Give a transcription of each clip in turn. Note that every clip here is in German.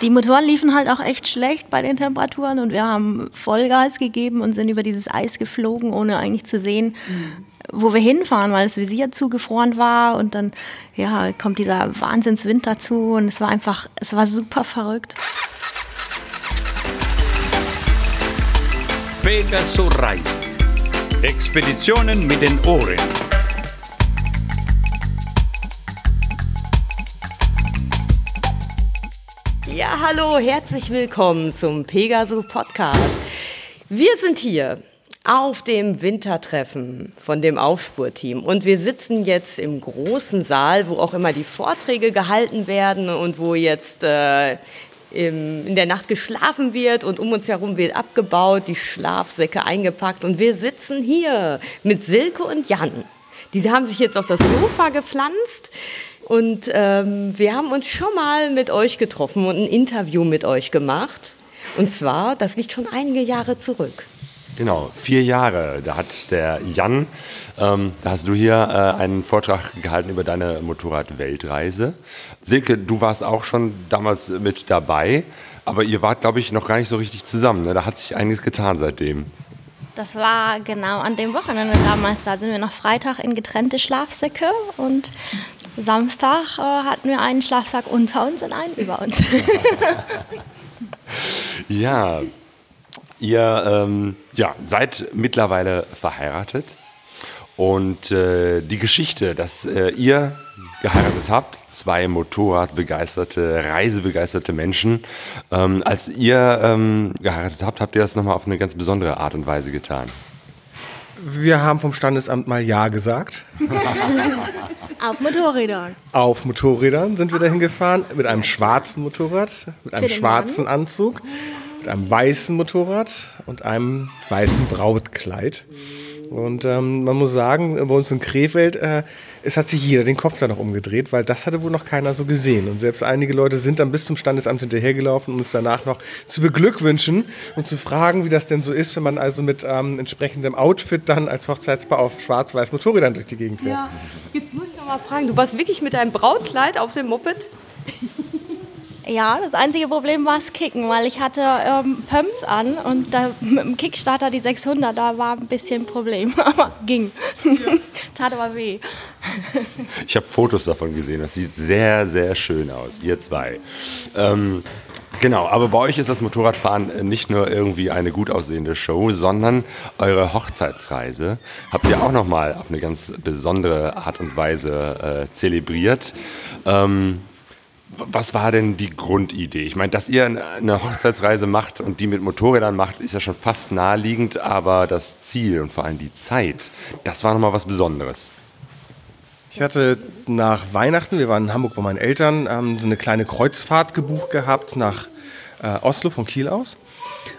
Die Motoren liefen halt auch echt schlecht bei den Temperaturen und wir haben Vollgas gegeben und sind über dieses Eis geflogen, ohne eigentlich zu sehen, mhm. wo wir hinfahren, weil das Visier zugefroren war und dann ja, kommt dieser Wahnsinnswind dazu und es war einfach, es war super verrückt. Pegasus Reisen. Expeditionen mit den Ohren. Ja, hallo, herzlich willkommen zum Pegaso Podcast. Wir sind hier auf dem Wintertreffen von dem Aufspurteam und wir sitzen jetzt im großen Saal, wo auch immer die Vorträge gehalten werden und wo jetzt äh, im, in der Nacht geschlafen wird und um uns herum wird abgebaut, die Schlafsäcke eingepackt und wir sitzen hier mit Silke und Jan. Die haben sich jetzt auf das Sofa gepflanzt. Und ähm, wir haben uns schon mal mit euch getroffen und ein Interview mit euch gemacht. Und zwar, das liegt schon einige Jahre zurück. Genau, vier Jahre. Da hat der Jan, ähm, da hast du hier äh, einen Vortrag gehalten über deine Motorrad-Weltreise. Silke, du warst auch schon damals mit dabei, aber ihr wart, glaube ich, noch gar nicht so richtig zusammen. Ne? Da hat sich einiges getan seitdem. Das war genau an dem Wochenende damals. Da sind wir noch Freitag in getrennte Schlafsäcke und Samstag äh, hatten wir einen Schlafsack unter uns und einen über uns. ja, ihr ähm, ja, seid mittlerweile verheiratet und äh, die Geschichte, dass äh, ihr geheiratet habt, zwei Motorradbegeisterte, reisebegeisterte Menschen. Ähm, als ihr ähm, geheiratet habt, habt ihr das nochmal auf eine ganz besondere Art und Weise getan. Wir haben vom Standesamt mal Ja gesagt. Auf Motorrädern. Auf Motorrädern sind wir dahin gefahren, mit einem schwarzen Motorrad, mit einem schwarzen Mann. Anzug, mit einem weißen Motorrad und einem weißen Brautkleid. Und ähm, man muss sagen, bei uns in Krefeld, äh, es hat sich jeder den Kopf da noch umgedreht, weil das hatte wohl noch keiner so gesehen. Und selbst einige Leute sind dann bis zum Standesamt hinterhergelaufen, um uns danach noch zu beglückwünschen und zu fragen, wie das denn so ist, wenn man also mit ähm, entsprechendem Outfit dann als Hochzeitspaar auf schwarz-weiß Motorrädern durch die Gegend fährt. Ja, noch mal fragen, du warst wirklich mit deinem Brautkleid auf dem Moped? Ja, das einzige Problem war das Kicken, weil ich hatte ähm, Pumps an und da, mit dem Kickstarter die 600, da war ein bisschen ein Problem, aber ging. Ja. Tat aber weh. Ich habe Fotos davon gesehen, das sieht sehr, sehr schön aus, ihr zwei. Ähm, Genau, aber bei euch ist das Motorradfahren nicht nur irgendwie eine gut aussehende Show, sondern eure Hochzeitsreise habt ihr auch nochmal auf eine ganz besondere Art und Weise äh, zelebriert. Ähm, was war denn die Grundidee? Ich meine, dass ihr eine Hochzeitsreise macht und die mit Motorrädern macht, ist ja schon fast naheliegend, aber das Ziel und vor allem die Zeit, das war nochmal was Besonderes. Ich hatte nach Weihnachten, wir waren in Hamburg bei meinen Eltern, ähm, so eine kleine Kreuzfahrt gebucht gehabt nach äh, Oslo von Kiel aus.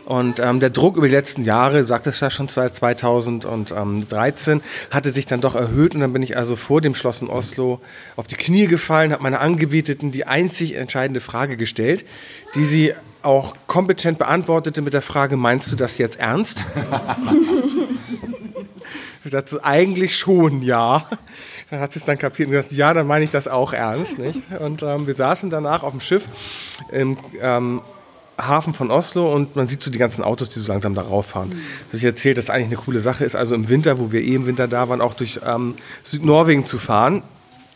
Und ähm, der Druck über die letzten Jahre, sagt es ja schon seit 2013, hatte sich dann doch erhöht. Und dann bin ich also vor dem Schloss in Oslo auf die Knie gefallen, habe meine Angebeteten die einzig entscheidende Frage gestellt, die sie auch kompetent beantwortete mit der Frage, meinst du das jetzt ernst? ich sagte, eigentlich schon, ja. Dann hat sie es dann kapiert und gesagt, ja, dann meine ich das auch ernst. Nicht? Und ähm, wir saßen danach auf dem Schiff im ähm, Hafen von Oslo und man sieht so die ganzen Autos, die so langsam darauf fahren. Mhm. Ich erzählt, dass das eigentlich eine coole Sache ist, also im Winter, wo wir eh im Winter da waren, auch durch ähm, Südnorwegen zu fahren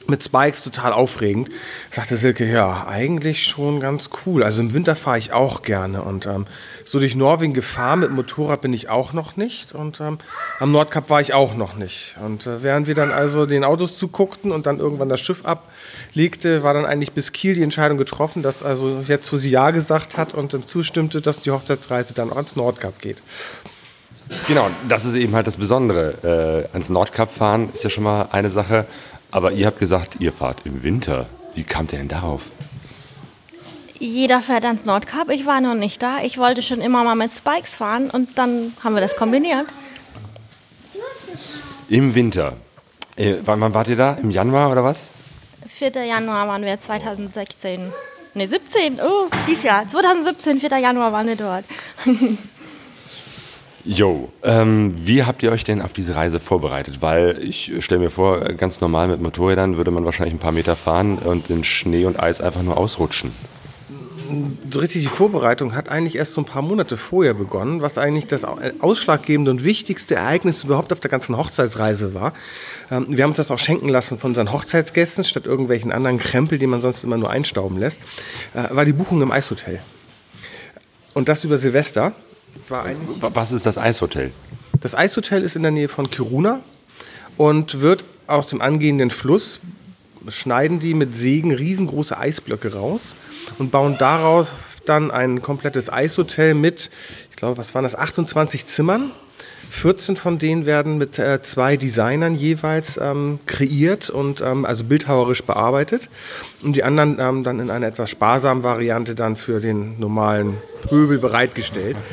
mit Spikes total aufregend. Sagte Silke, ja, eigentlich schon ganz cool. Also im Winter fahre ich auch gerne. Und ähm, so durch Norwegen gefahren mit Motorrad bin ich auch noch nicht. Und ähm, am Nordkap war ich auch noch nicht. Und äh, während wir dann also den Autos zuguckten und dann irgendwann das Schiff ablegte, war dann eigentlich bis Kiel die Entscheidung getroffen, dass also jetzt, wo sie Ja gesagt hat und ähm, zustimmte, dass die Hochzeitsreise dann auch ans Nordkap geht. Genau, das ist eben halt das Besondere. Äh, ans Nordkap fahren ist ja schon mal eine Sache. Aber ihr habt gesagt, ihr fahrt im Winter. Wie kamt ihr denn darauf? Jeder fährt ans Nordkap. Ich war noch nicht da. Ich wollte schon immer mal mit Spikes fahren und dann haben wir das kombiniert. Im Winter. Äh, wann wart ihr da? Im Januar oder was? 4. Januar waren wir 2016. Ne, 17. Oh, dieses Jahr. 2017, 4. Januar waren wir dort. Jo, ähm, wie habt ihr euch denn auf diese Reise vorbereitet? Weil ich stelle mir vor, ganz normal mit Motorrädern würde man wahrscheinlich ein paar Meter fahren und in Schnee und Eis einfach nur ausrutschen. so richtig die Vorbereitung hat eigentlich erst so ein paar Monate vorher begonnen, was eigentlich das ausschlaggebende und wichtigste Ereignis überhaupt auf der ganzen Hochzeitsreise war. Ähm, wir haben uns das auch schenken lassen von unseren Hochzeitsgästen, statt irgendwelchen anderen Krempel, die man sonst immer nur einstauben lässt, äh, war die Buchung im Eishotel. Und das über Silvester. War eigentlich Was ist das Eishotel? Das Eishotel ist in der Nähe von Kiruna und wird aus dem angehenden Fluss schneiden die mit Sägen riesengroße Eisblöcke raus und bauen daraus dann ein komplettes Eishotel mit, ich glaube, was waren das, 28 Zimmern 14 von denen werden mit äh, zwei Designern jeweils ähm, kreiert und ähm, also bildhauerisch bearbeitet. Und die anderen ähm, dann in einer etwas sparsamen Variante dann für den normalen Pöbel bereitgestellt.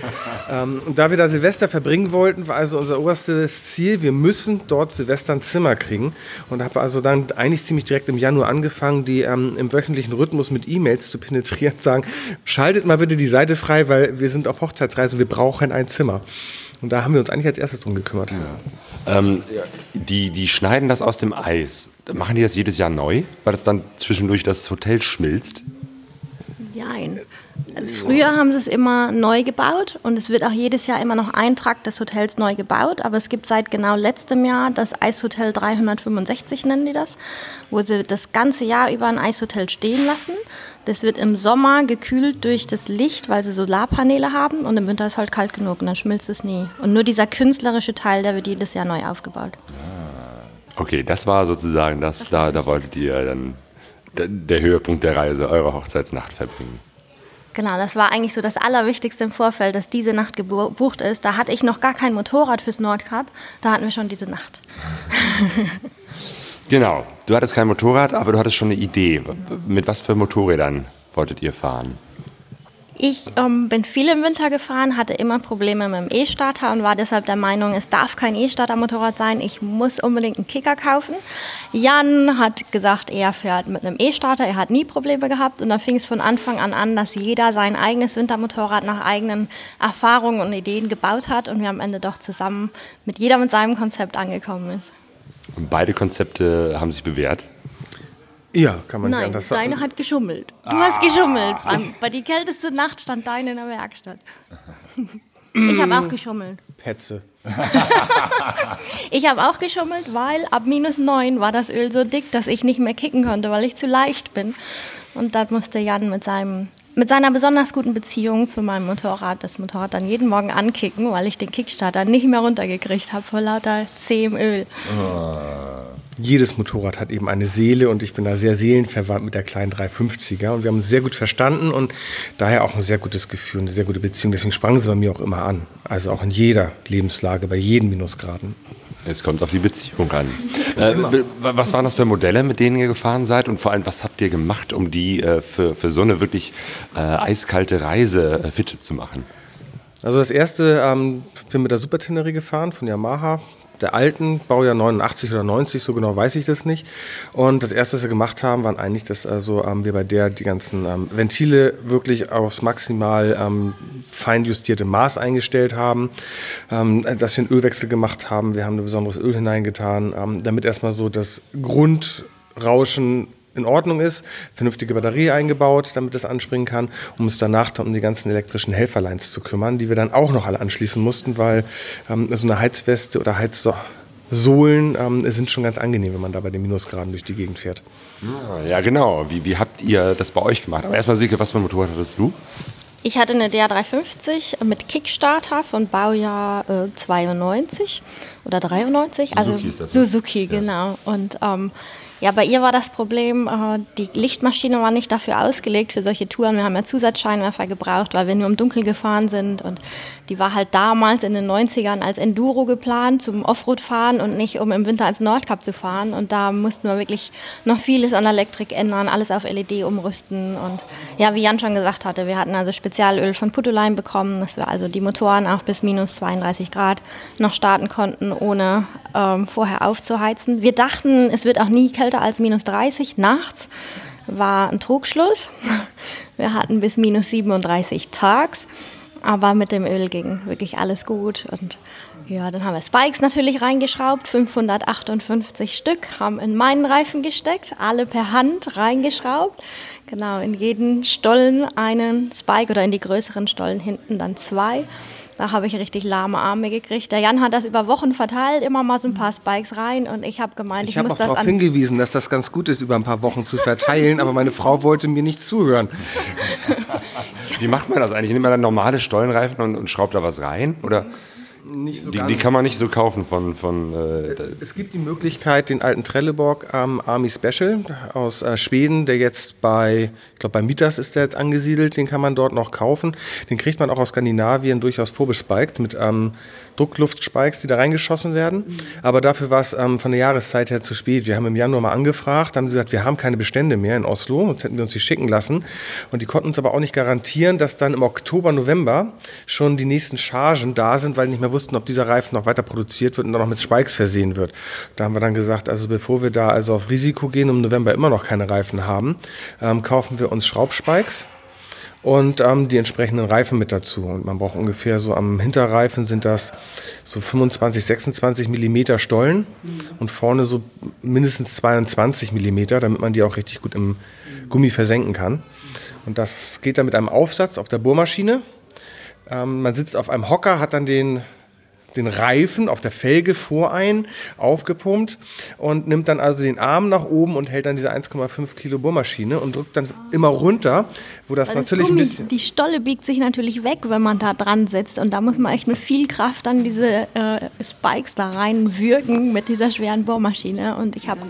Ähm, und da wir da Silvester verbringen wollten, war also unser oberstes Ziel, wir müssen dort Silvester ein Zimmer kriegen. Und habe also dann eigentlich ziemlich direkt im Januar angefangen, die ähm, im wöchentlichen Rhythmus mit E-Mails zu penetrieren und sagen, schaltet mal bitte die Seite frei, weil wir sind auf Hochzeitsreise und wir brauchen ein Zimmer. Und da haben wir uns eigentlich als erstes drum gekümmert. Ja. Ähm, die, die schneiden das aus dem Eis. Machen die das jedes Jahr neu, weil das dann zwischendurch das Hotel schmilzt? Nein. Also früher haben sie es immer neu gebaut und es wird auch jedes Jahr immer noch ein Trakt des Hotels neu gebaut. Aber es gibt seit genau letztem Jahr das Eishotel 365, nennen die das, wo sie das ganze Jahr über ein Eishotel stehen lassen. Das wird im Sommer gekühlt durch das Licht, weil sie Solarpaneele haben und im Winter ist halt kalt genug und dann schmilzt es nie. Und nur dieser künstlerische Teil, der wird jedes Jahr neu aufgebaut. Ah. Okay, das war sozusagen das, das da, da wolltet ihr dann der Höhepunkt der Reise, eure Hochzeitsnacht verbringen. Genau, das war eigentlich so das Allerwichtigste im Vorfeld, dass diese Nacht gebucht ist. Da hatte ich noch gar kein Motorrad fürs Nordkap, da hatten wir schon diese Nacht. Genau. Du hattest kein Motorrad, aber du hattest schon eine Idee. Mit was für Motorrädern wolltet ihr fahren? Ich ähm, bin viel im Winter gefahren, hatte immer Probleme mit dem E-Starter und war deshalb der Meinung, es darf kein E-Starter-Motorrad sein, ich muss unbedingt einen Kicker kaufen. Jan hat gesagt, er fährt mit einem E-Starter, er hat nie Probleme gehabt und da fing es von Anfang an an, dass jeder sein eigenes Wintermotorrad nach eigenen Erfahrungen und Ideen gebaut hat und wir am Ende doch zusammen mit jeder mit seinem Konzept angekommen ist. Und beide Konzepte haben sich bewährt? Ja, kann man Nein, anders sagen. deine hat geschummelt. Du ah. hast geschummelt. Beim, bei die kälteste Nacht stand deine in der Werkstatt. Ich habe auch geschummelt. Petze. ich habe auch geschummelt, weil ab minus 9 war das Öl so dick, dass ich nicht mehr kicken konnte, weil ich zu leicht bin. Und dann musste Jan mit seinem mit seiner besonders guten Beziehung zu meinem Motorrad das Motorrad dann jeden Morgen ankicken, weil ich den Kickstarter nicht mehr runtergekriegt habe vor lauter zähem Öl. Oh. Jedes Motorrad hat eben eine Seele und ich bin da sehr seelenverwandt mit der kleinen 350er und wir haben uns sehr gut verstanden und daher auch ein sehr gutes Gefühl, eine sehr gute Beziehung. Deswegen sprang sie bei mir auch immer an. Also auch in jeder Lebenslage, bei jeden Minusgraden. Es kommt auf die Beziehung an. Äh, was waren das für Modelle, mit denen ihr gefahren seid? Und vor allem, was habt ihr gemacht, um die äh, für, für so eine wirklich äh, eiskalte Reise äh, fit zu machen? Also das erste, ähm, bin mit der Super Tenere gefahren von Yamaha der alten, Baujahr 89 oder 90, so genau weiß ich das nicht. Und das erste, was wir gemacht haben, waren eigentlich, dass also ähm, wir bei der die ganzen ähm, Ventile wirklich aufs maximal ähm, fein Maß eingestellt haben, ähm, dass wir einen Ölwechsel gemacht haben. Wir haben ein besonderes Öl hineingetan, ähm, damit erstmal so das Grundrauschen in Ordnung ist, vernünftige Batterie eingebaut, damit das anspringen kann, um uns danach dann um die ganzen elektrischen Helferlines zu kümmern, die wir dann auch noch alle anschließen mussten, weil ähm, so eine Heizweste oder Heizsohlen ähm, sind schon ganz angenehm, wenn man da bei den Minusgraden durch die Gegend fährt. Ja, genau. Wie, wie habt ihr das bei euch gemacht? Aber erstmal, Silke, was für ein Motorrad hattest du? Ich hatte eine DR350 mit Kickstarter von Baujahr äh, 92 oder 93. Suzuki also ist das Suzuki, ne? genau. Und ähm, ja, bei ihr war das Problem, äh, die Lichtmaschine war nicht dafür ausgelegt für solche Touren. Wir haben ja Zusatzscheinwerfer gebraucht, weil wir nur im Dunkeln gefahren sind. Und die war halt damals in den 90ern als Enduro geplant, zum Offroad-Fahren und nicht, um im Winter als Nordkap zu fahren. Und da mussten wir wirklich noch vieles an Elektrik ändern, alles auf LED umrüsten. Und ja, wie Jan schon gesagt hatte, wir hatten also Spezialöl von Putoline bekommen, dass wir also die Motoren auch bis minus 32 Grad noch starten konnten, ohne ähm, vorher aufzuheizen. Wir dachten, es wird auch nie kälter als minus 30 nachts war ein Trugschluss. Wir hatten bis minus 37 tags, aber mit dem Öl ging wirklich alles gut. Und ja, dann haben wir Spikes natürlich reingeschraubt, 558 Stück, haben in meinen Reifen gesteckt, alle per Hand reingeschraubt, Genau, in jeden Stollen einen Spike oder in die größeren Stollen hinten dann zwei. Da habe ich richtig lahme Arme gekriegt. Der Jan hat das über Wochen verteilt, immer mal so ein paar Spikes rein und ich habe gemeint, ich, Ich habe muss auch das darauf an. hingewiesen, dass das ganz gut ist, über ein paar Wochen zu verteilen, aber meine Frau wollte mir nicht zuhören. Wie macht man das eigentlich? Nimmt man dann normale Stollenreifen und, und schraubt da was rein? Oder Nicht so die, ganz. die kann man nicht so kaufen von. von äh, Es gibt die Möglichkeit, den alten Trelleborg ähm, Army Special aus äh, Schweden, der jetzt bei, ich glaube bei Mitas ist der jetzt angesiedelt, den kann man dort noch kaufen. Den kriegt man auch aus Skandinavien durchaus vorbespiked mit ähm, Druckluftspikes, die da reingeschossen werden. Aber dafür war es ähm, von der Jahreszeit her zu spät. Wir haben im Januar mal angefragt, haben gesagt, wir haben keine Bestände mehr in Oslo, sonst hätten wir uns die schicken lassen. Und die konnten uns aber auch nicht garantieren, dass dann im Oktober, November schon die nächsten Chargen da sind, weil die nicht mehr wussten, ob dieser Reifen noch weiter produziert wird und dann noch mit Spikes versehen wird. Da haben wir dann gesagt, also bevor wir da also auf Risiko gehen und im November immer noch keine Reifen haben, ähm, kaufen wir uns Schraubspikes und ähm, die entsprechenden Reifen mit dazu. Und man braucht ungefähr so am Hinterreifen sind das so 25, 26 Millimeter Stollen und vorne so mindestens 22 Millimeter, damit man die auch richtig gut im Gummi versenken kann. Und das geht dann mit einem Aufsatz auf der Bohrmaschine. Ähm, man sitzt auf einem Hocker, hat dann den den Reifen auf der Felge vorein aufgepumpt und nimmt dann also den Arm nach oben und hält dann diese 1,5 Kilo Bohrmaschine und drückt dann immer runter, wo das Weil das natürlich ein Gummi, bisschen die Stolle biegt sich natürlich weg, wenn man da dran sitzt. Und da muss man echt mit viel Kraft dann diese äh, Spikes da reinwürgen mit dieser schweren Bohrmaschine. Und ich habe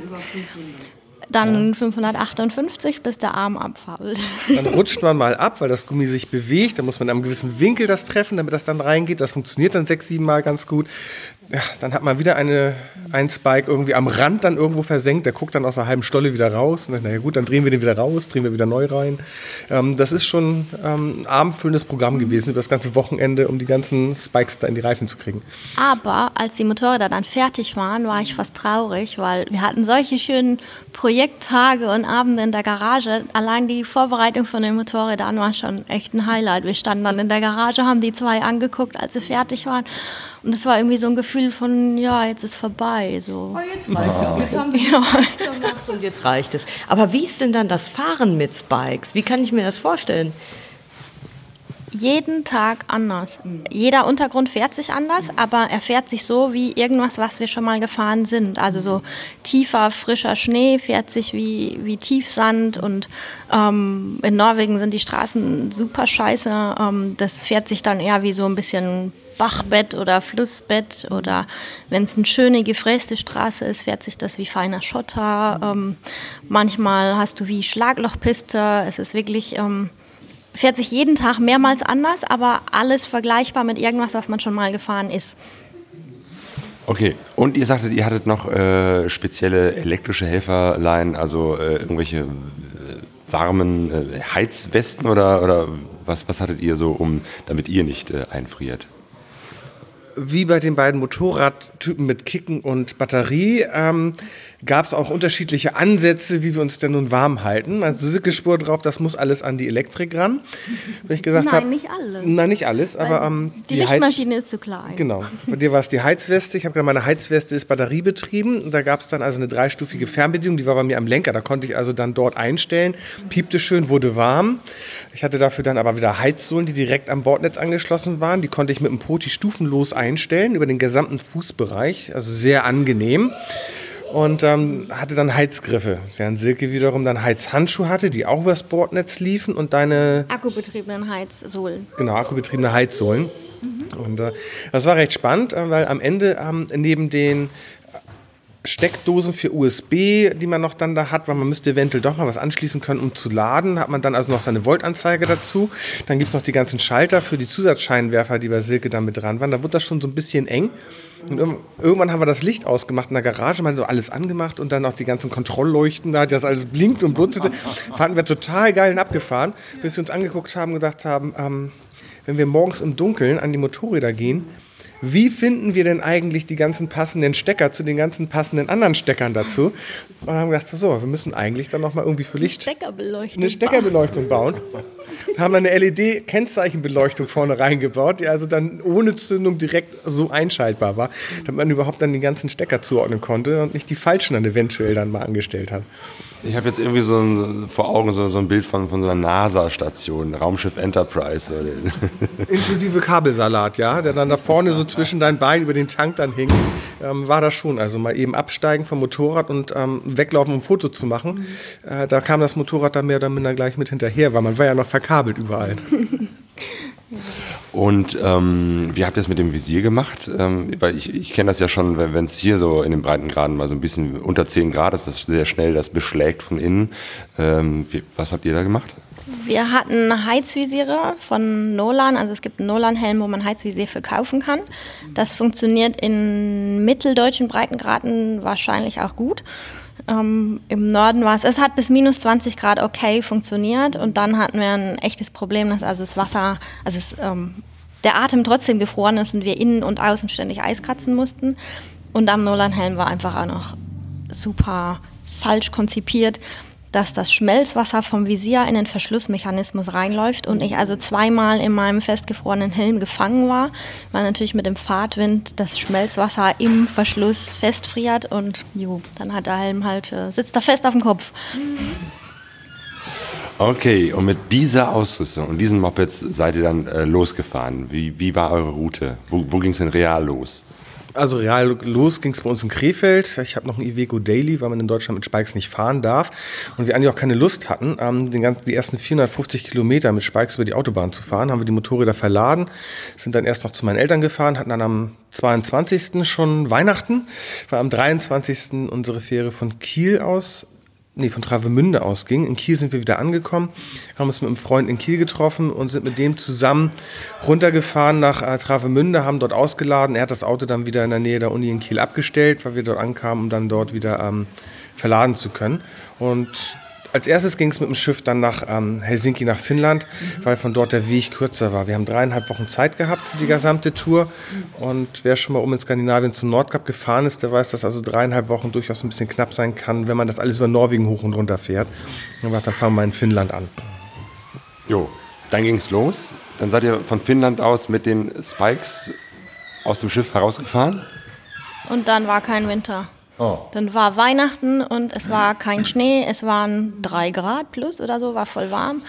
dann 558, bis der Arm abfault. Dann rutscht man mal ab, weil das Gummi sich bewegt. Dann muss man in einem gewissen Winkel das treffen, damit das dann reingeht. Das funktioniert dann sechs, sieben Mal ganz gut. Ja, dann hat man wieder eine, ein Spike irgendwie am Rand dann irgendwo versenkt. Der guckt dann aus einer halben Stolle wieder raus. Und dann, naja gut, dann drehen wir den wieder raus, drehen wir wieder neu rein. Ähm, das ist schon ähm, ein abendfüllendes Programm gewesen über das ganze Wochenende, um die ganzen Spikes da in die Reifen zu kriegen. Aber als die Motorräder dann fertig waren, war ich fast traurig, weil wir hatten solche schönen Projekttage und Abende in der Garage. Allein die Vorbereitung von den Motorrädern war schon echt ein Highlight. Wir standen dann in der Garage, haben die zwei angeguckt, als sie fertig waren. Und es war irgendwie so ein Gefühl von, ja, jetzt ist vorbei. So. Oh, jetzt reicht es. Jetzt haben wir ja. gemacht und jetzt reicht es. Aber wie ist denn dann das Fahren mit Spikes? Wie kann ich mir das vorstellen? Jeden Tag anders. Jeder Untergrund fährt sich anders, aber er fährt sich so wie irgendwas, was wir schon mal gefahren sind. Also so tiefer, frischer Schnee fährt sich wie, wie Tiefsand und ähm, in Norwegen sind die Straßen super scheiße. Ähm, das fährt sich dann eher wie so ein bisschen Bachbett oder Flussbett oder wenn es eine schöne gefräste Straße ist, fährt sich das wie feiner Schotter. Ähm, manchmal hast du wie Schlaglochpiste. Es ist wirklich... Ähm, fährt sich jeden Tag mehrmals anders, aber alles vergleichbar mit irgendwas, was man schon mal gefahren ist. Okay, und ihr sagtet, ihr hattet noch äh, spezielle elektrische Helferlein, also äh, irgendwelche äh, warmen äh, Heizwesten oder, oder was, was hattet ihr so, um, damit ihr nicht äh, einfriert? Wie bei den beiden Motorradtypen mit Kicken und Batterie ähm, gab es auch unterschiedliche Ansätze, wie wir uns denn nun warm halten. Also Silke Spur drauf, das muss alles an die Elektrik ran. Wenn ich gesagt Nein, hab, nicht alles. Nein, nicht alles, aber ähm, Die, Heiz- Lichtmaschine ist zu klein. Genau. Bei dir war es die Heizweste. Ich habe gesagt, meine Heizweste ist batteriebetrieben. Und da gab es dann also eine dreistufige Fernbedienung, die war bei mir am Lenker. Da konnte ich also dann dort einstellen. Piepte schön, wurde warm. Ich hatte dafür dann aber wieder Heizsohlen, die direkt am Bordnetz angeschlossen waren. Die konnte ich mit dem Poti stufenlos einstellen über den gesamten Fußbereich. Also sehr angenehm. Und ähm, hatte dann Heizgriffe. Während Silke wiederum dann Heizhandschuhe hatte, die auch übers Bordnetz liefen und deine Akkubetriebenen Heizsohlen. Genau, akkubetriebene Heizsohlen. Und äh, das war recht spannend, äh, weil am Ende ähm, neben den Steckdosen für USB, die man noch dann da hat, weil man müsste eventuell doch mal was anschließen können, um zu laden, hat man dann also noch seine Voltanzeige dazu. Dann gibt es noch die ganzen Schalter für die Zusatzscheinwerfer, die bei Silke dann mit dran waren. Da wurde das schon so ein bisschen eng. Und irg- irgendwann haben wir das Licht ausgemacht in der Garage, mal so alles angemacht und dann noch die ganzen Kontrollleuchten da, das alles blinkt und blutzte. Fanden wir total geil und abgefahren, bis wir uns angeguckt haben und gedacht haben, ähm, wenn wir morgens im Dunkeln an die Motorräder gehen, wie finden wir denn eigentlich die ganzen passenden Stecker zu den ganzen passenden anderen Steckern dazu? Und haben gedacht, so, wir müssen eigentlich dann nochmal irgendwie für Licht Steckerbeleuchtung. eine Steckerbeleuchtung bauen. Und haben dann eine LED-Kennzeichenbeleuchtung vorne reingebaut, die also dann ohne Zündung direkt so einschaltbar war, damit man überhaupt dann die ganzen Stecker zuordnen konnte und nicht die falschen dann eventuell dann mal angestellt hat. Ich habe jetzt irgendwie so ein, vor Augen so, so ein Bild von, von so einer NASA-Station, Raumschiff Enterprise. Inklusive Kabelsalat, ja, der dann da vorne so zwischen deinen Beinen über den Tank dann hing, ähm, war das schon. Also mal eben absteigen vom Motorrad und ähm, weglaufen, um ein Foto zu machen. Äh, da kam das Motorrad dann mehr oder minder gleich mit hinterher, weil man war ja noch verkabelt überall. Und ähm, wie habt ihr es mit dem Visier gemacht? Ähm, weil ich, ich kenne das ja schon, wenn es hier so in den Breitengraden mal so ein bisschen unter 10 Grad ist, das sehr schnell das beschlägt von innen. Ähm, wie, was habt ihr da gemacht? Wir hatten Heizvisiere von Nolan. Also es gibt einen Nolan-Helm, wo man Heizvisier für kaufen kann. Das funktioniert in mitteldeutschen Breitengraden wahrscheinlich auch gut. Ähm, Im Norden war es, es hat bis minus 20 Grad okay funktioniert und dann hatten wir ein echtes Problem, dass also das Wasser, also es, ähm, der Atem trotzdem gefroren ist und wir innen und außen ständig Eis kratzen mussten. Und am Nolan-Helm war einfach auch noch super falsch konzipiert dass das Schmelzwasser vom Visier in den Verschlussmechanismus reinläuft und ich also zweimal in meinem festgefrorenen Helm gefangen war, weil natürlich mit dem Fahrtwind das Schmelzwasser im Verschluss festfriert und jo, dann hat der Helm halt, äh, sitzt da fest auf dem Kopf. Okay, und mit dieser Ausrüstung und diesen Mopeds seid ihr dann äh, losgefahren. Wie, wie war eure Route? Wo, wo ging es denn real los? Also real los ging es bei uns in Krefeld. Ich habe noch ein Iveco Daily, weil man in Deutschland mit Spikes nicht fahren darf. Und wir eigentlich auch keine Lust hatten, ähm, den ganzen, die ersten 450 Kilometer mit Spikes über die Autobahn zu fahren, haben wir die Motorräder verladen, sind dann erst noch zu meinen Eltern gefahren, hatten dann am 22. schon Weihnachten, war am 23. unsere Fähre von Kiel aus nee, von Travemünde ausging. In Kiel sind wir wieder angekommen, haben uns mit einem Freund in Kiel getroffen und sind mit dem zusammen runtergefahren nach äh, Travemünde, haben dort ausgeladen. Er hat das Auto dann wieder in der Nähe der Uni in Kiel abgestellt, weil wir dort ankamen, um dann dort wieder ähm, verladen zu können. Und als erstes ging es mit dem Schiff dann nach ähm, Helsinki, nach Finnland, mhm. weil von dort der Weg kürzer war. Wir haben dreieinhalb Wochen Zeit gehabt für die gesamte Tour. Und wer schon mal um in Skandinavien zum Nordkap gefahren ist, der weiß, dass also dreieinhalb Wochen durchaus ein bisschen knapp sein kann, wenn man das alles über Norwegen hoch und runter fährt. Und dann fangen wir in Finnland an. Jo, dann ging es los. Dann seid ihr von Finnland aus mit den Spikes aus dem Schiff herausgefahren? Und dann war kein Winter. Oh. Dann war Weihnachten und es war kein Schnee, es waren drei Grad plus oder so, war voll warm.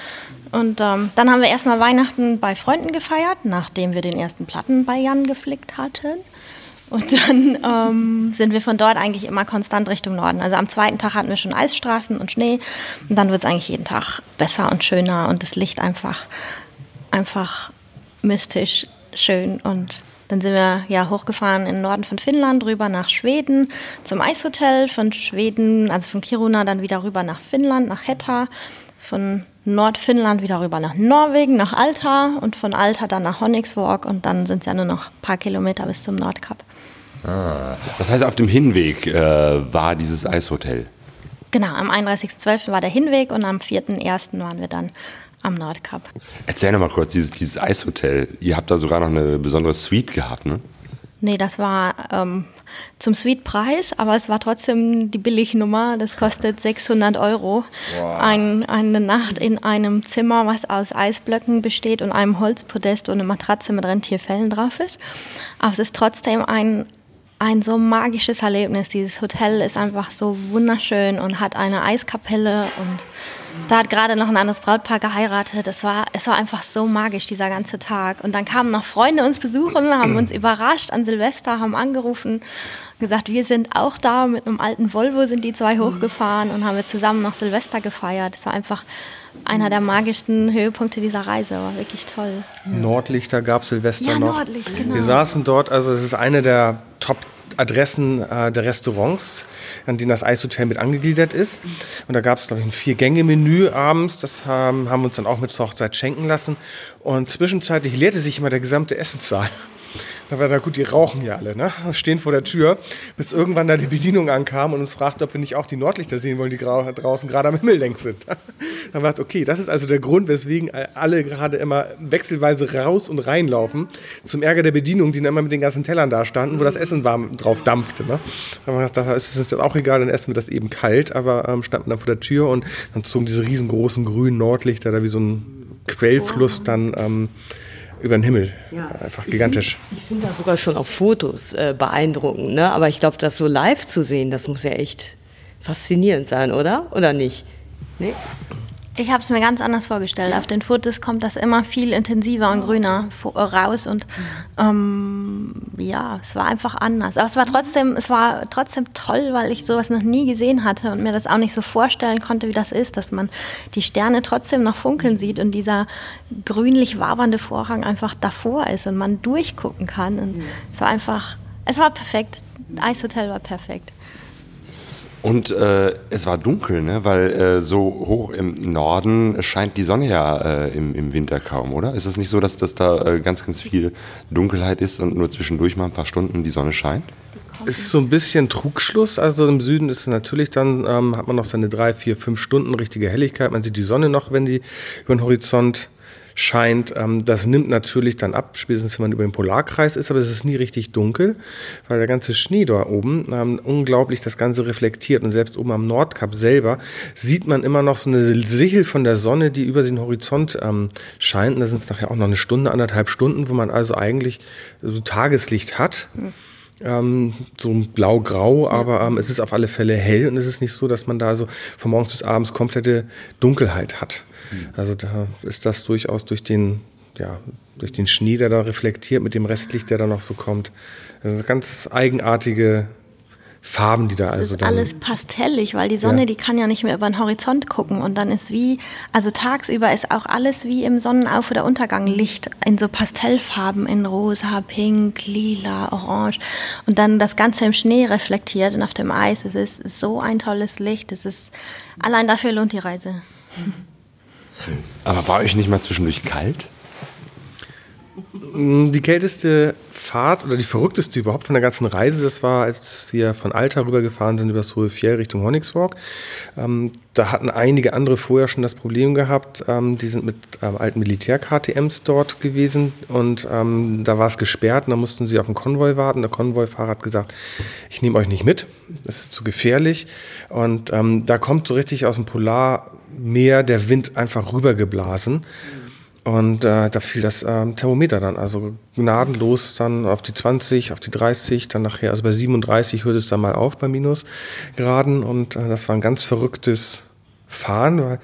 Und ähm, dann haben wir erstmal Weihnachten bei Freunden gefeiert, nachdem wir den ersten Platten bei Jan geflickt hatten. Und dann ähm, sind wir von dort eigentlich immer konstant Richtung Norden. Also am zweiten Tag hatten wir schon Eisstraßen und Schnee. Und dann wird es eigentlich jeden Tag besser und schöner und das Licht einfach, einfach mystisch schön und dann sind wir ja hochgefahren in den Norden von Finnland, rüber nach Schweden zum Eishotel, von Schweden, also von Kiruna dann wieder rüber nach Finnland, nach Hetta, von Nordfinnland wieder rüber nach Norwegen, nach Alta und von Alta dann nach Honningsvåg und dann sind es ja nur noch ein paar Kilometer bis zum Nordkap. Ah, das heißt, auf dem Hinweg äh, war dieses Eishotel? Genau, am 31.12. war der Hinweg und am 4.1. waren wir dann am Nordkap. Erzähl noch mal kurz, dieses, dieses Eishotel. Ihr habt da sogar noch eine besondere Suite gehabt, ne? Nee, das war ähm, zum Suite-Preis, aber es war trotzdem die Billignummer. Das kostet 600 Euro. Wow. Ein, eine Nacht in einem Zimmer, was aus Eisblöcken besteht und einem Holzpodest und eine Matratze mit Rentierfellen drauf ist. Aber es ist trotzdem ein, ein so magisches Erlebnis. Dieses Hotel ist einfach so wunderschön und hat eine Eiskapelle und da hat gerade noch ein anderes Brautpaar geheiratet. Es war, es war einfach so magisch, dieser ganze Tag. Und dann kamen noch Freunde uns besuchen, haben uns überrascht an Silvester, haben angerufen, gesagt, wir sind auch da. Mit einem alten Volvo sind die zwei hochgefahren und haben wir zusammen noch Silvester gefeiert. Es war einfach einer der magischsten Höhepunkte dieser Reise. War wirklich toll. Nordlichter gab Silvester ja, noch. Nordlicht, genau. Wir saßen dort, also es ist eine der Top Adressen äh, der Restaurants, an denen das Eishotel mit angegliedert ist. Und da gab es, glaube ich, ein Vier-Gänge-Menü abends. Das haben, haben wir uns dann auch mit zur Hochzeit schenken lassen. Und zwischenzeitlich leerte sich immer der gesamte Essenssaal. Da war da gut, die rauchen ja alle, ne? Stehen vor der Tür, bis irgendwann da die Bedienung ankam und uns fragte, ob wir nicht auch die Nordlichter sehen wollen, die draußen gerade am Himmel längs sind. Dann war okay, das ist also der Grund, weswegen alle gerade immer wechselweise raus und reinlaufen. Zum Ärger der Bedienung, die dann immer mit den ganzen Tellern da standen, wo das Essen warm drauf dampfte. Ne? Dann haben wir gedacht, da ist es jetzt auch egal, dann essen wir das eben kalt, aber ähm, standen da vor der Tür und dann zogen diese riesengroßen grünen Nordlichter da wie so ein Quellfluss dann ähm, über den Himmel. Ja. Einfach gigantisch. Ich finde find das sogar schon auf Fotos äh, beeindruckend, ne? aber ich glaube, das so live zu sehen, das muss ja echt faszinierend sein, oder? Oder nicht? Nee? Ich habe es mir ganz anders vorgestellt. Auf den Fotos kommt das immer viel intensiver und grüner raus und ähm, ja, es war einfach anders. Aber es war trotzdem, es war trotzdem toll, weil ich sowas noch nie gesehen hatte und mir das auch nicht so vorstellen konnte, wie das ist, dass man die Sterne trotzdem noch funkeln sieht und dieser grünlich wabernde Vorhang einfach davor ist und man durchgucken kann. Und es war einfach, es war perfekt. Eishotel war perfekt. Und äh, es war dunkel, ne? weil äh, so hoch im Norden scheint die Sonne ja äh, im, im Winter kaum, oder? Ist es nicht so, dass, dass da äh, ganz, ganz viel Dunkelheit ist und nur zwischendurch mal ein paar Stunden die Sonne scheint? Ist so ein bisschen Trugschluss. Also im Süden ist es natürlich dann, ähm, hat man noch seine drei, vier, fünf Stunden richtige Helligkeit. Man sieht die Sonne noch, wenn die über den Horizont scheint. Ähm, das nimmt natürlich dann ab, spätestens wenn man über den Polarkreis ist, aber es ist nie richtig dunkel, weil der ganze Schnee da oben ähm, unglaublich das Ganze reflektiert. Und selbst oben am Nordkap selber sieht man immer noch so eine Sichel von der Sonne, die über den Horizont ähm, scheint. Und da sind es nachher auch noch eine Stunde, anderthalb Stunden, wo man also eigentlich so Tageslicht hat. Mhm ähm, so blau-grau, aber ähm, es ist auf alle Fälle hell und es ist nicht so, dass man da so von morgens bis abends komplette Dunkelheit hat. Mhm. Also da ist das durchaus durch den, ja, durch den Schnee, der da reflektiert, mit dem Restlicht, der da noch so kommt. Das ist eine ganz eigenartige Farben, die da das also ist alles pastellig, weil die Sonne, ja. die kann ja nicht mehr über den Horizont gucken und dann ist wie, also tagsüber ist auch alles wie im Sonnenauf- oder Untergang Licht in so Pastellfarben, in rosa, pink, lila, orange und dann das Ganze im Schnee reflektiert und auf dem Eis. Es ist so ein tolles Licht. Es ist, allein dafür lohnt die Reise. Aber war euch nicht mal zwischendurch kalt? Die kälteste Fahrt oder die verrückteste überhaupt von der ganzen Reise, das war, als wir von Alta rübergefahren sind über das Hohe Fjell Richtung Honigswalk. Ähm, da hatten einige andere vorher schon das Problem gehabt. Ähm, die sind mit ähm, alten Militär-KTMs dort gewesen und ähm, da war es gesperrt und da mussten sie auf den Konvoi warten. Der Konvoifahrer hat gesagt, ich nehme euch nicht mit, das ist zu gefährlich. Und ähm, da kommt so richtig aus dem Polarmeer der Wind einfach rübergeblasen. Und äh, da fiel das ähm, Thermometer dann, also gnadenlos dann auf die 20, auf die 30, dann nachher, also bei 37 hört es dann mal auf bei Minusgraden. Und äh, das war ein ganz verrücktes Fahren, weil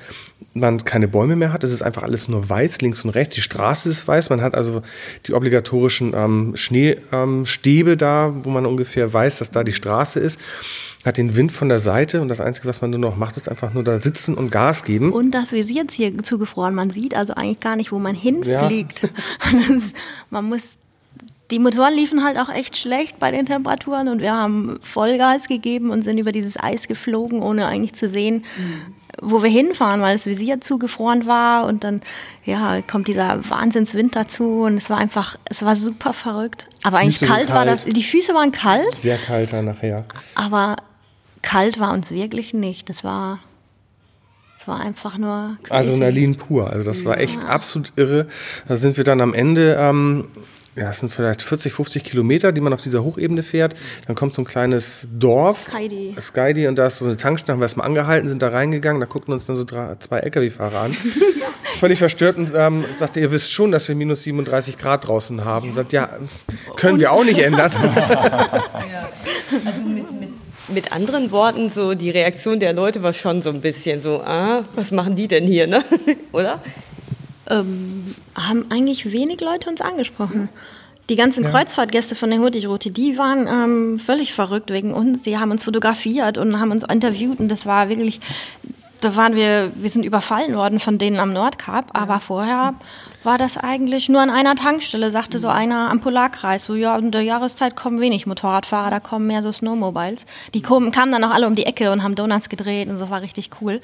man keine Bäume mehr hat. Es ist einfach alles nur weiß, links und rechts. Die Straße ist weiß. Man hat also die obligatorischen ähm, Schneestäbe ähm, da, wo man ungefähr weiß, dass da die Straße ist hat den Wind von der Seite und das Einzige, was man nur noch macht, ist einfach nur da sitzen und Gas geben. Und das Visier ist hier zugefroren. Man sieht also eigentlich gar nicht, wo man hinfliegt. Ja. man muss die Motoren liefen halt auch echt schlecht bei den Temperaturen und wir haben Vollgas gegeben und sind über dieses Eis geflogen, ohne eigentlich zu sehen, mhm. wo wir hinfahren, weil das Visier zugefroren war und dann ja, kommt dieser Wahnsinnswind dazu und es war einfach, es war super verrückt. Aber Füße eigentlich kalt, kalt war das, die Füße waren kalt. Sehr kalt dann nachher. Aber kalt war uns wirklich nicht. Das war, das war einfach nur. Crazy. Adrenalin pur. Also das war echt absolut irre. Da sind wir dann am Ende. Ähm, ja, es sind vielleicht 40, 50 Kilometer, die man auf dieser Hochebene fährt. Dann kommt so ein kleines Dorf, Skydi, Skydi und da ist so eine Tankstelle, haben wir erstmal angehalten, sind da reingegangen, da guckten uns dann so drei, zwei LKW-Fahrer an. Völlig verstört und ähm, sagte, ihr wisst schon, dass wir minus 37 Grad draußen haben. Und sagt, ja, können und? wir auch nicht ändern. ja. Also mit, anderen Worten, so die Reaktion der Leute war schon so ein bisschen so, ah, was machen die denn hier, ne? Oder? Ähm, haben eigentlich wenig Leute uns angesprochen. Die ganzen ja. Kreuzfahrtgäste von der Hurtigrute, die waren ähm, völlig verrückt wegen uns. Die haben uns fotografiert und haben uns interviewt und das war wirklich, da waren wir, wir sind überfallen worden von denen am Nordkap, aber vorher war das eigentlich nur an einer Tankstelle, sagte so einer am Polarkreis. So, ja, in der Jahreszeit kommen wenig Motorradfahrer, da kommen mehr so Snowmobiles. Die kamen, kamen dann auch alle um die Ecke und haben Donuts gedreht und so, war richtig cool.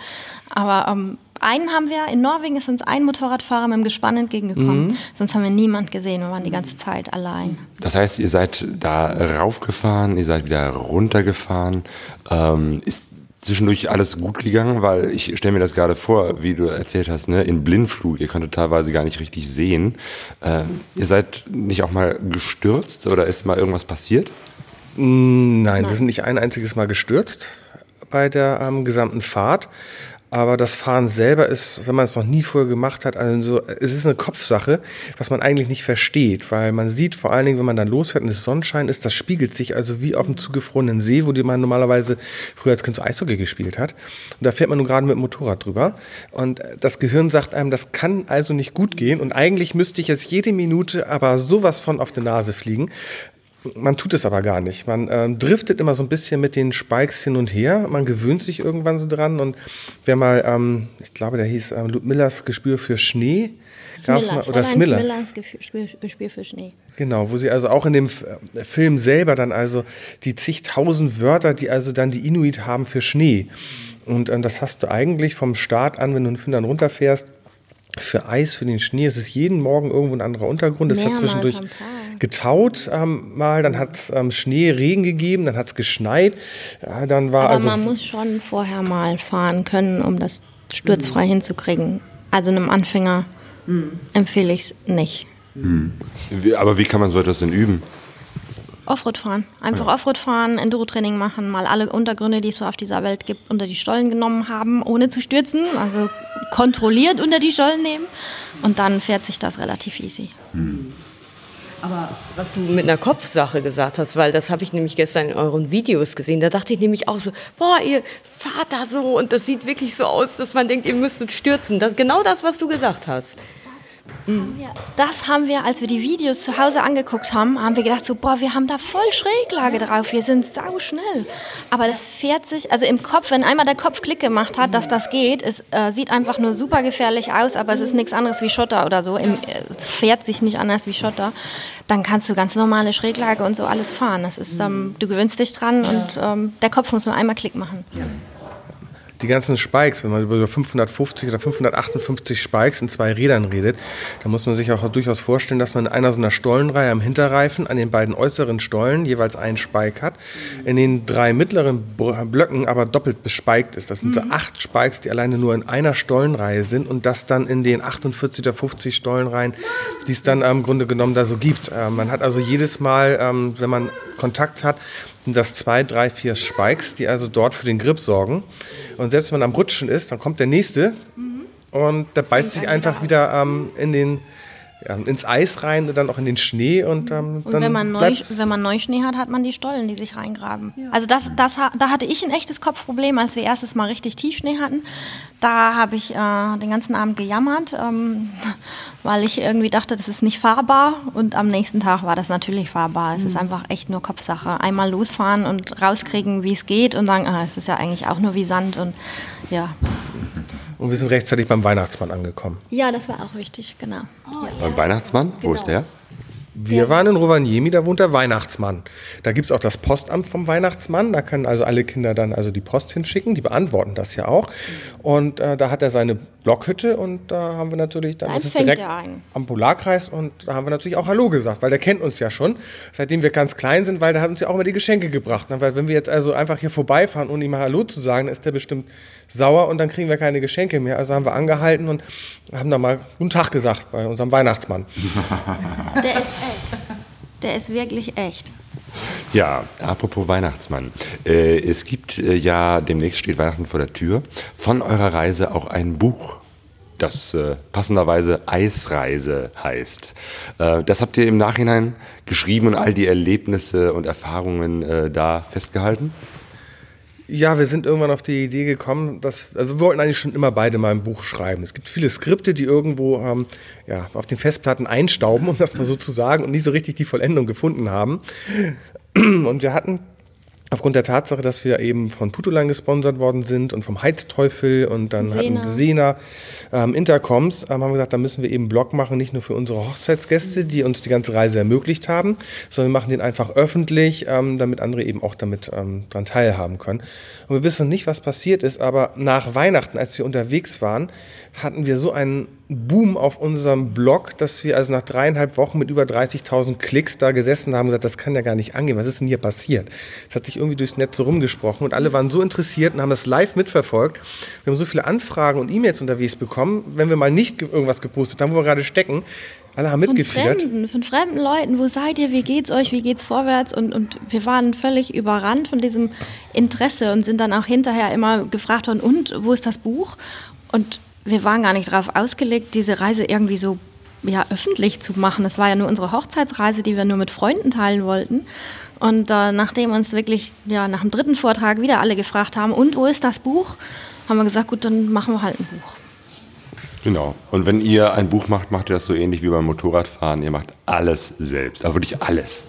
Aber ähm, einen haben wir, in Norwegen ist uns ein Motorradfahrer mit dem Gespann entgegengekommen. Mhm. Sonst haben wir niemand gesehen, wir waren die ganze Zeit allein. Das heißt, ihr seid da raufgefahren, ihr seid wieder runtergefahren. Ähm, ist zwischendurch alles gut gegangen, weil ich stelle mir das gerade vor, wie du erzählt hast, ne, in Blindflug, ihr konntet teilweise gar nicht richtig sehen. Äh, ihr seid nicht auch mal gestürzt oder ist mal irgendwas passiert? Nein, Nein. wir sind nicht ein einziges Mal gestürzt bei der ähm, gesamten Fahrt. Aber das Fahren selber ist, wenn man es noch nie vorher gemacht hat, also es ist eine Kopfsache, was man eigentlich nicht versteht, weil man sieht vor allen Dingen, wenn man dann losfährt und es Sonnenschein ist, das spiegelt sich also wie auf einem zugefrorenen See, wo man normalerweise früher als Kind so Eishockey gespielt hat. Und da fährt man nun gerade mit dem Motorrad drüber. Und das Gehirn sagt einem, das kann also nicht gut gehen. Und eigentlich müsste ich jetzt jede Minute aber sowas von auf die Nase fliegen. Man tut es aber gar nicht. Man ähm, driftet immer so ein bisschen mit den Spikes hin und her. Man gewöhnt sich irgendwann so dran. Und wer mal, ähm, ich glaube, der hieß ähm, Ludmillas Gespür für Schnee. Smiller, mal, oder Smiller. Smillers Gespür, Gespür für Schnee. Genau, wo sie also auch in dem äh, Film selber dann also die zigtausend Wörter, die also dann die Inuit haben für Schnee. Und ähm, das hast du eigentlich vom Start an, wenn du einen Film dann runterfährst, für Eis, für den Schnee. Es ist jeden Morgen irgendwo ein anderer Untergrund. Es hat zwischendurch am Tag. Getaut ähm, mal, dann hat es ähm, Schnee, Regen gegeben, dann hat es geschneit. Ja, dann war Aber also man muss schon vorher mal fahren können, um das sturzfrei hinzukriegen. Also einem Anfänger empfehle ich es nicht. Wie, aber wie kann man so etwas denn üben? Offroad fahren. Einfach Offroad fahren, Enduro-Training machen, mal alle Untergründe, die es so auf dieser Welt gibt, unter die Stollen genommen haben, ohne zu stürzen. Also kontrolliert unter die Stollen nehmen. Und dann fährt sich das relativ easy. Aber was du mit einer Kopfsache gesagt hast, weil das habe ich nämlich gestern in euren Videos gesehen, da dachte ich nämlich auch so, boah, ihr fahrt da so und das sieht wirklich so aus, dass man denkt, ihr müsstet stürzen. Das, genau das, was du gesagt hast. Das haben wir, als wir die Videos zu Hause angeguckt haben, haben wir gedacht so, boah, wir haben da voll Schräglage drauf, wir sind sau schnell. Aber das fährt sich, also im Kopf, wenn einmal der Kopf Klick gemacht hat, dass das geht, es äh, sieht einfach nur super gefährlich aus, aber es ist nichts anderes wie Schotter oder so, Im, äh, es fährt sich nicht anders wie Schotter, dann kannst du ganz normale Schräglage und so alles fahren. Das ist, ähm, du gewöhnst dich dran und ähm, der Kopf muss nur einmal Klick machen. Die ganzen Spikes, wenn man über 550 oder 558 Spikes in zwei Rädern redet, dann muss man sich auch durchaus vorstellen, dass man in einer so einer Stollenreihe am Hinterreifen an den beiden äußeren Stollen jeweils einen Spike hat, in den drei mittleren Blöcken aber doppelt bespiked ist. Das sind so acht Spikes, die alleine nur in einer Stollenreihe sind und das dann in den 48 oder 50 Stollenreihen, die es dann im Grunde genommen da so gibt. Äh, man hat also jedes Mal, ähm, wenn man Kontakt hat, sind das zwei, drei, vier Spikes, die also dort für den Grip sorgen. Und selbst wenn man am Rutschen ist, dann kommt der nächste und der beißt sich einfach wieder ähm, in den, ja, ins Eis rein und dann auch in den Schnee und, ähm, Und dann wenn man, Neu, wenn man Neuschnee hat, hat man die Stollen, die sich reingraben. Also das, das, da hatte ich ein echtes Kopfproblem, als wir erstes Mal richtig Tiefschnee hatten. Da habe ich äh, den ganzen Abend gejammert, ähm, weil ich irgendwie dachte, das ist nicht fahrbar. Und am nächsten Tag war das natürlich fahrbar. Es ist einfach echt nur Kopfsache. Einmal losfahren und rauskriegen, wie es geht und sagen, ah, es ist ja eigentlich auch nur wie Sand. Und ja. und wir sind rechtzeitig beim Weihnachtsmann angekommen. Ja, das war auch wichtig, genau. Beim Weihnachtsmann? Wo ist der? Wir waren in Rovaniemi, da wohnt der Weihnachtsmann. Da gibt's auch das Postamt vom Weihnachtsmann. Da können also alle Kinder dann also die Post hinschicken. Die beantworten das ja auch. Und äh, da hat er seine Blockhütte und da haben wir natürlich dann, Da das ist empfängt direkt am Polarkreis und da haben wir natürlich auch Hallo gesagt, weil der kennt uns ja schon, seitdem wir ganz klein sind, weil der hat uns ja auch immer die Geschenke gebracht. Weil wenn wir jetzt also einfach hier vorbeifahren, ohne ihm mal Hallo zu sagen, dann ist der bestimmt sauer und dann kriegen wir keine Geschenke mehr. Also haben wir angehalten und haben dann mal Guten Tag gesagt bei unserem Weihnachtsmann. Der ist echt. Der ist wirklich echt. Ja, apropos Weihnachtsmann. Äh, es gibt äh, ja, demnächst steht Weihnachten vor der Tür, von eurer Reise auch ein Buch, das äh, passenderweise Eisreise heißt. Äh, das habt ihr im Nachhinein geschrieben und all die Erlebnisse und Erfahrungen äh, da festgehalten? Ja, wir sind irgendwann auf die Idee gekommen, dass also wir wollten eigentlich schon immer beide mal ein Buch schreiben. Es gibt viele Skripte, die irgendwo ähm, ja, auf den Festplatten einstauben, um das mal so zu sagen, und nie so richtig die Vollendung gefunden haben. Und wir hatten aufgrund der Tatsache, dass wir eben von Putolan gesponsert worden sind und vom Heizteufel und dann Sena. hatten Sena ähm, Intercoms, ähm, haben wir gesagt, da müssen wir eben einen Blog machen, nicht nur für unsere Hochzeitsgäste, die uns die ganze Reise ermöglicht haben, sondern wir machen den einfach öffentlich, ähm, damit andere eben auch damit ähm, dran teilhaben können. Und wir wissen nicht, was passiert ist, aber nach Weihnachten, als wir unterwegs waren, hatten wir so einen Boom auf unserem Blog, dass wir also nach dreieinhalb Wochen mit über 30.000 Klicks da gesessen haben und gesagt, das kann ja gar nicht angehen. Was ist denn hier passiert? Es hat sich irgendwie durchs Netz so rumgesprochen und alle waren so interessiert und haben das live mitverfolgt. Wir haben so viele Anfragen und E-Mails unterwegs bekommen, wenn wir mal nicht irgendwas gepostet haben, wo wir gerade stecken. Alle haben von mitgefiebert. Fremden, von fremden Leuten, wo seid ihr, wie geht's euch, wie geht's vorwärts? Und, und wir waren völlig überrannt von diesem Interesse und sind dann auch hinterher immer gefragt worden, und wo ist das Buch? Und wir waren gar nicht darauf ausgelegt, diese Reise irgendwie so ja, öffentlich zu machen. Das war ja nur unsere Hochzeitsreise, die wir nur mit Freunden teilen wollten. Und äh, nachdem uns wirklich ja, nach dem dritten Vortrag wieder alle gefragt haben, und wo ist das Buch, haben wir gesagt, gut, dann machen wir halt ein Buch. Genau. Und wenn ihr ein Buch macht, macht ihr das so ähnlich wie beim Motorradfahren. Ihr macht alles selbst, aber wirklich alles.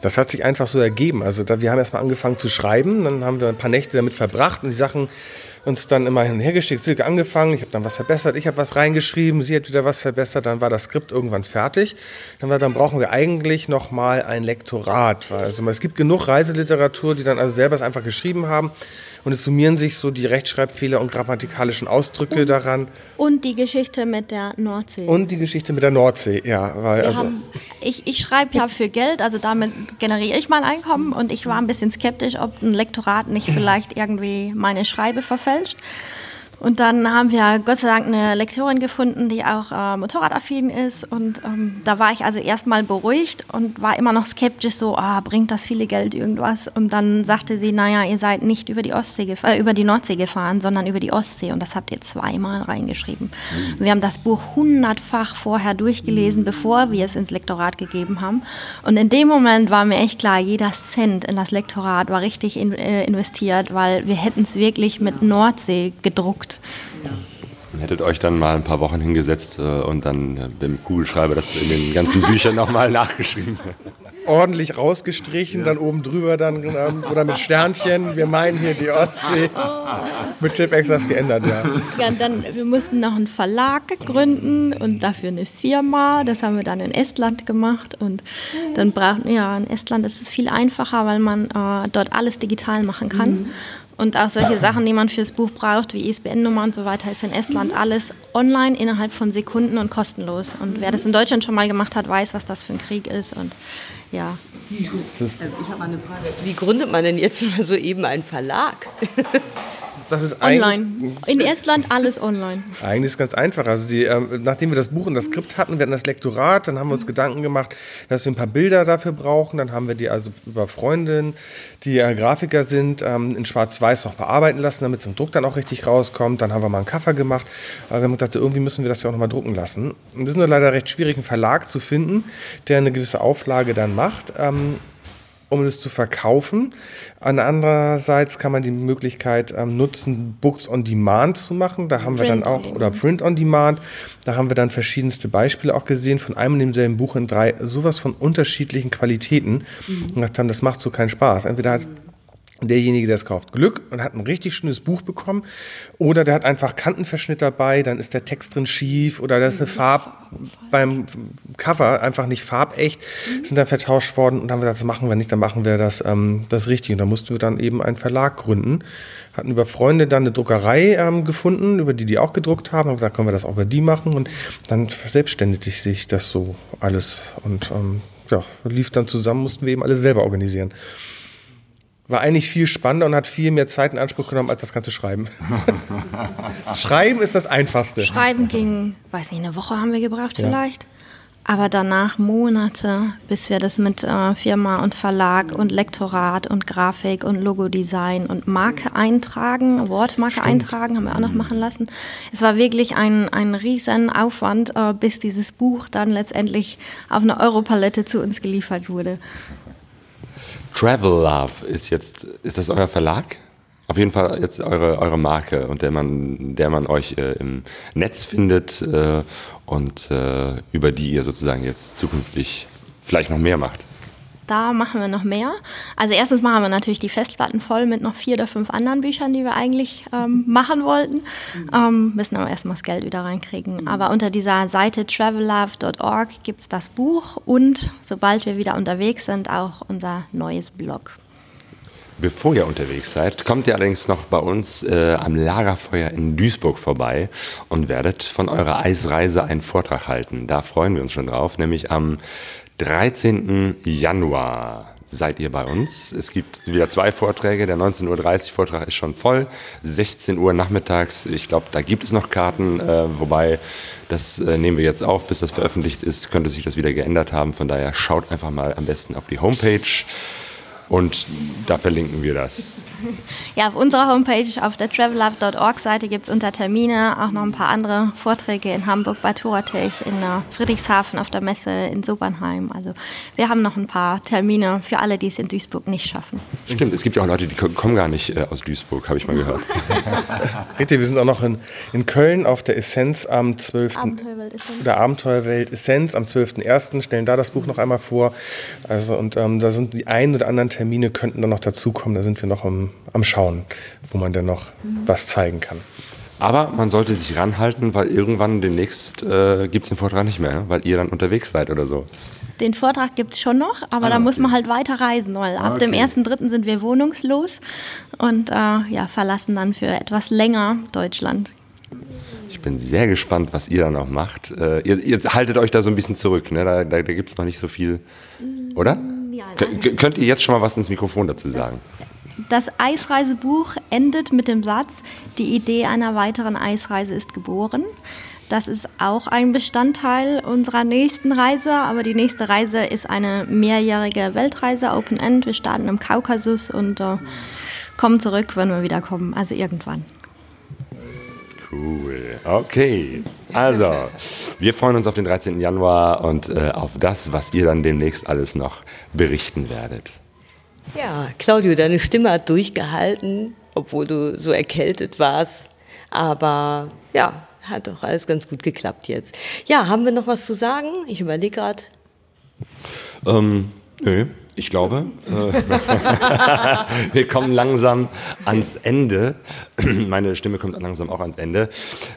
Das hat sich einfach so ergeben. Also da, wir haben erstmal angefangen zu schreiben, dann haben wir ein paar Nächte damit verbracht und die Sachen uns dann immer hin und her geschickt. Silke angefangen, ich habe dann was verbessert, ich habe was reingeschrieben, sie hat wieder was verbessert, dann war das Skript irgendwann fertig. Dann, war, dann brauchen wir eigentlich noch mal ein Lektorat. Also es gibt genug Reiseliteratur, die dann also selber es einfach geschrieben haben und es summieren sich so die Rechtschreibfehler und grammatikalischen Ausdrücke und, daran. Und die Geschichte mit der Nordsee. Und die Geschichte mit der Nordsee, ja. Weil, also, haben, ich ich schreibe ja für Geld, also damit generiere ich mein Einkommen und ich war ein bisschen skeptisch, ob ein Lektorat nicht vielleicht irgendwie meine Schreibe verfälscht. Und dann haben wir Gott sei Dank eine Lektorin gefunden, die auch äh, motorradaffin ist. Und ähm, da war ich also erstmal beruhigt und war immer noch skeptisch, so, ah, bringt das viele Geld irgendwas? Und dann sagte sie, naja, ihr seid nicht über die, Ostsee äh, über die Nordsee gefahren, sondern über die Ostsee. Und das habt ihr zweimal reingeschrieben. Mhm. Wir haben das Buch hundertfach vorher durchgelesen, bevor wir es ins Lektorat gegeben haben. Und in dem Moment war mir echt klar, jeder Cent in das Lektorat war richtig in, äh, investiert, weil wir hätten es wirklich mit Nordsee gedruckt Ja. Hättet euch dann mal ein paar Wochen hingesetzt äh, und dann äh, mit dem Kugelschreiber das in den ganzen Büchern nochmal nachgeschrieben. Ordentlich rausgestrichen, ja. dann oben drüber dann ähm, oder mit Sternchen. Wir meinen hier die Ostsee. Mit Tipex das geändert, ja. Ja, dann wir mussten noch einen Verlag gründen und dafür eine Firma. Das haben wir dann in Estland gemacht und dann brauchten ja in Estland ist es viel einfacher, weil man äh, dort alles digital machen kann. Mhm. Und auch solche Sachen, die man fürs Buch braucht, wie ISBN-Nummer und so weiter, ist in Estland alles online innerhalb von Sekunden und kostenlos. Und wer das in Deutschland schon mal gemacht hat, weiß, was das für ein Krieg ist. Und ja. Ich habe mal eine Frage. Wie gründet man denn jetzt so eben einen Verlag? das ist online. In Estland alles online. Eigentlich ist es ganz einfach. Also die, ähm, nachdem wir das Buch und das Skript hatten, wir hatten das Lektorat, dann haben wir uns Gedanken gemacht, dass wir ein paar Bilder dafür brauchen. Dann haben wir die also über Freundinnen, die äh, Grafiker sind, ähm, in Schwarz-Weiß noch bearbeiten lassen, damit es im Druck dann auch richtig rauskommt. Dann haben wir mal einen Cover gemacht. Aber wir haben gedacht, irgendwie müssen wir das ja auch nochmal drucken lassen. Und es ist nur leider recht schwierig, einen Verlag zu finden, der eine gewisse Auflage dann macht. Ähm, um es zu verkaufen. Andererseits kann man die Möglichkeit ähm, nutzen, Books on Demand zu machen. Da haben Print wir dann auch, oder Print on Demand. Da haben wir dann verschiedenste Beispiele auch gesehen von einem und demselben Buch in drei, sowas von unterschiedlichen Qualitäten. Mhm. Und gedacht haben, das macht so keinen Spaß. Entweder hat derjenige, der es kauft, Glück und hat ein richtig schönes Buch bekommen. Oder der hat einfach Kantenverschnitt dabei, dann ist der Text drin schief oder da ist eine Farb beim Cover einfach nicht farbecht, sind dann vertauscht worden und dann haben wir gesagt, das machen wir nicht, dann machen wir das, ähm, das richtig. Und da mussten wir dann eben einen Verlag gründen. Hatten über Freunde dann eine Druckerei ähm, gefunden, über die die auch gedruckt haben, haben gesagt, können wir das auch über die machen und dann verselbstständigte sich das so alles und ähm, ja, lief dann zusammen, mussten wir eben alles selber organisieren war eigentlich viel spannender und hat viel mehr Zeit in Anspruch genommen als das ganze Schreiben. Schreiben ist das Einfachste. Schreiben ging, weiß nicht, eine Woche haben wir gebraucht ja. vielleicht. Aber danach Monate, bis wir das mit äh, Firma und Verlag und Lektorat und Grafik und Logodesign und Marke eintragen, Wortmarke Stimmt. eintragen, haben wir auch noch machen lassen. Es war wirklich ein, ein riesen Aufwand, äh, bis dieses Buch dann letztendlich auf einer Europalette zu uns geliefert wurde. Travel Love ist jetzt, ist das euer Verlag? Auf jeden Fall jetzt eure, eure Marke und der man, der man euch äh, im Netz findet äh, und äh, über die ihr sozusagen jetzt zukünftig vielleicht noch mehr macht. Da machen wir noch mehr. Also erstens machen wir natürlich die Festplatten voll mit noch vier oder fünf anderen Büchern, die wir eigentlich ähm, machen wollten. Ähm, müssen aber erstmal das Geld wieder reinkriegen. Aber unter dieser Seite travellove.org gibt es das Buch und sobald wir wieder unterwegs sind, auch unser neues Blog. Bevor ihr unterwegs seid, kommt ihr allerdings noch bei uns äh, am Lagerfeuer in Duisburg vorbei und werdet von eurer Eisreise einen Vortrag halten. Da freuen wir uns schon drauf, nämlich am 13. Januar. seid ihr bei uns. Es gibt wieder zwei Vorträge. Der 19.30 Uhr Vortrag ist schon voll. 16 Uhr nachmittags, ich glaube, da gibt es noch Karten, äh, wobei das äh, nehmen wir jetzt auf, bis das veröffentlicht ist, könnte sich das wieder geändert haben. Von daher schaut einfach mal am besten auf die Homepage. Und da verlinken wir das. Ja, auf unserer Homepage auf der travellove.org Seite gibt es unter Termine auch noch ein paar andere Vorträge in Hamburg, Bad Turatech, in äh, Friedrichshafen auf der Messe, in Sobernheim. Also wir haben noch ein paar Termine für alle, die es in Duisburg nicht schaffen. Stimmt, es gibt ja auch Leute, die kommen gar nicht äh, aus Duisburg, habe ich mal gehört. Richtig, wir sind auch noch in, in Köln auf der Essenz am 12. Abenteuerwelt Essenz. Der Abenteuerwelt Essenz am 12.01. stellen da das Buch noch einmal vor. Also und ähm, da sind die ein oder anderen Termine könnten dann noch dazukommen. Da sind wir noch am, am Schauen, wo man dann noch mhm. was zeigen kann. Aber man sollte sich ranhalten, weil irgendwann demnächst äh, gibt es den Vortrag nicht mehr, weil ihr dann unterwegs seid oder so. Den Vortrag gibt es schon noch, aber ah, da muss man halt weiter reisen, weil ab okay. dem 1.3. sind wir wohnungslos und äh, ja, verlassen dann für etwas länger Deutschland. Ich bin sehr gespannt, was ihr dann auch macht. Äh, ihr, ihr, haltet euch da so ein bisschen zurück, ne? da, da, da gibt es noch nicht so viel, oder? Ja, könnt ihr jetzt schon mal was ins Mikrofon dazu sagen? Das, das Eisreisebuch endet mit dem Satz, die Idee einer weiteren Eisreise ist geboren. Das ist auch ein Bestandteil unserer nächsten Reise, aber die nächste Reise ist eine mehrjährige Weltreise, Open End. Wir starten im Kaukasus und äh, kommen zurück, wenn wir wieder kommen, also irgendwann. Cool. Okay. Also, wir freuen uns auf den 13. Januar und äh, auf das, was ihr dann demnächst alles noch berichten werdet. Ja, Claudio, deine Stimme hat durchgehalten, obwohl du so erkältet warst. Aber ja, hat doch alles ganz gut geklappt jetzt. Ja, haben wir noch was zu sagen? Ich überlege gerade. Ähm, nö. Ich glaube, äh, wir kommen langsam ans Ende. Meine Stimme kommt langsam auch ans Ende.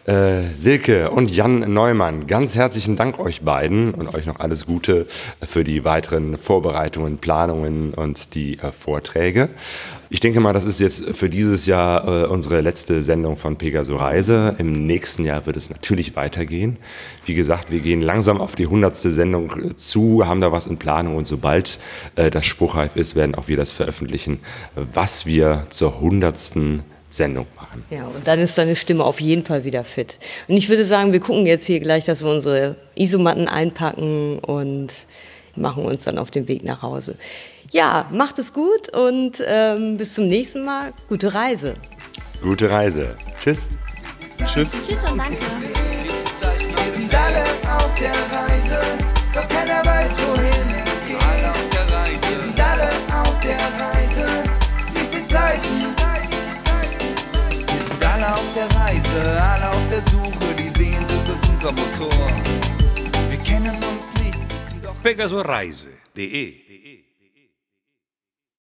Äh, Silke und Jan Neumann, ganz herzlichen Dank euch beiden und euch noch alles Gute für die weiteren Vorbereitungen, Planungen und die äh, Vorträge. Ich denke mal, das ist jetzt für dieses Jahr unsere letzte Sendung von Pegaso Reise. Im nächsten Jahr wird es natürlich weitergehen. Wie gesagt, wir gehen langsam auf die hundertste Sendung zu, haben da was in Planung und sobald äh, das spruchreif ist, werden auch wir das veröffentlichen, was wir zur hundertsten Sendung machen. Ja, und dann ist deine Stimme auf jeden Fall wieder fit. Und ich würde sagen, wir gucken jetzt hier gleich, dass wir unsere Isomatten einpacken und machen uns dann auf den Weg nach Hause. Ja, macht es gut und ähm, bis zum nächsten Mal. Gute Reise. Gute Reise. Tschüss. Tschüss. Tschüss und danke. Wir sind alle auf der Reise, alle auf der Suche, die Sehnsucht ist unser Motor. Wir kennen uns nicht. Pegasoreise.de